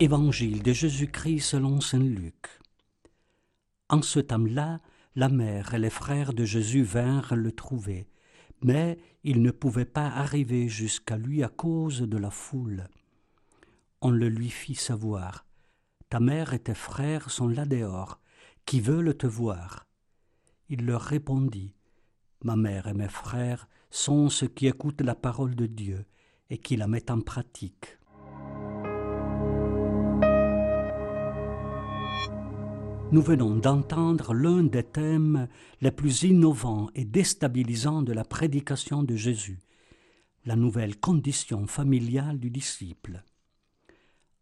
Évangile de Jésus-Christ selon Saint Luc. En ce temps-là, la mère et les frères de Jésus vinrent le trouver, mais ils ne pouvaient pas arriver jusqu'à lui à cause de la foule. On le lui fit savoir. Ta mère et tes frères sont là dehors, qui veulent te voir. Il leur répondit. Ma mère et mes frères sont ceux qui écoutent la parole de Dieu et qui la mettent en pratique. Nous venons d'entendre l'un des thèmes les plus innovants et déstabilisants de la prédication de Jésus, la nouvelle condition familiale du disciple.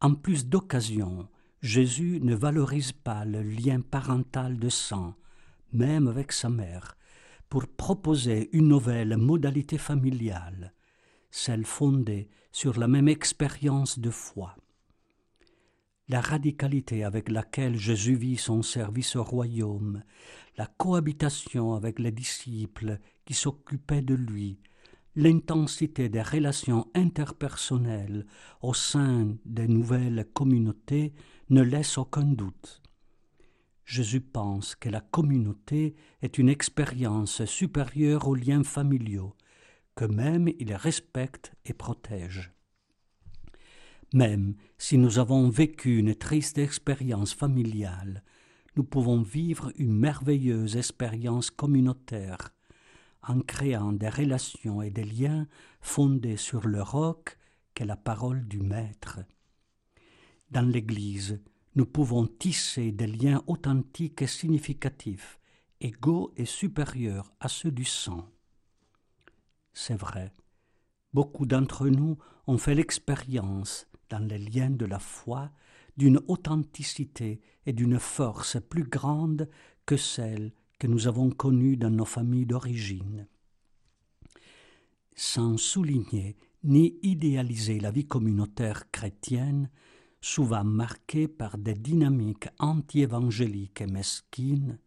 En plus d'occasion, Jésus ne valorise pas le lien parental de sang, même avec sa mère, pour proposer une nouvelle modalité familiale, celle fondée sur la même expérience de foi la radicalité avec laquelle Jésus vit son service au royaume, la cohabitation avec les disciples qui s'occupaient de lui, l'intensité des relations interpersonnelles au sein des nouvelles communautés ne laissent aucun doute. Jésus pense que la communauté est une expérience supérieure aux liens familiaux, que même il respecte et protège. Même si nous avons vécu une triste expérience familiale, nous pouvons vivre une merveilleuse expérience communautaire en créant des relations et des liens fondés sur le roc qu'est la parole du Maître. Dans l'Église, nous pouvons tisser des liens authentiques et significatifs, égaux et supérieurs à ceux du sang. C'est vrai, beaucoup d'entre nous ont fait l'expérience dans les liens de la foi, d'une authenticité et d'une force plus grande que celle que nous avons connue dans nos familles d'origine. Sans souligner ni idéaliser la vie communautaire chrétienne, souvent marquée par des dynamiques anti-évangéliques et mesquines,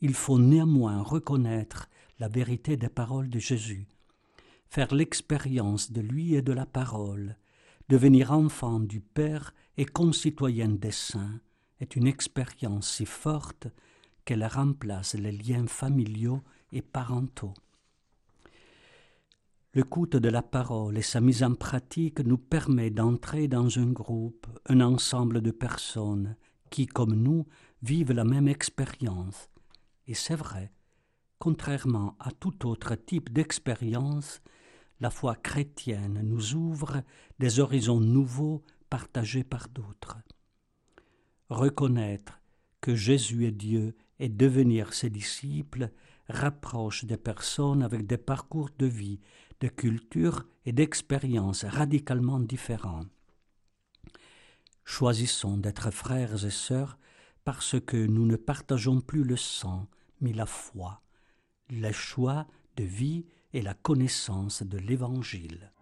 il faut néanmoins reconnaître la vérité des paroles de Jésus, faire l'expérience de lui et de la parole, Devenir enfant du Père et concitoyen des saints est une expérience si forte qu'elle remplace les liens familiaux et parentaux. L'écoute de la parole et sa mise en pratique nous permet d'entrer dans un groupe, un ensemble de personnes qui, comme nous, vivent la même expérience. Et c'est vrai, contrairement à tout autre type d'expérience, la foi chrétienne nous ouvre des horizons nouveaux partagés par d'autres. Reconnaître que Jésus est Dieu et devenir ses disciples rapproche des personnes avec des parcours de vie, de culture et d'expériences radicalement différents. Choisissons d'être frères et sœurs parce que nous ne partageons plus le sang, mais la foi, le choix de vie et la connaissance de l'Évangile.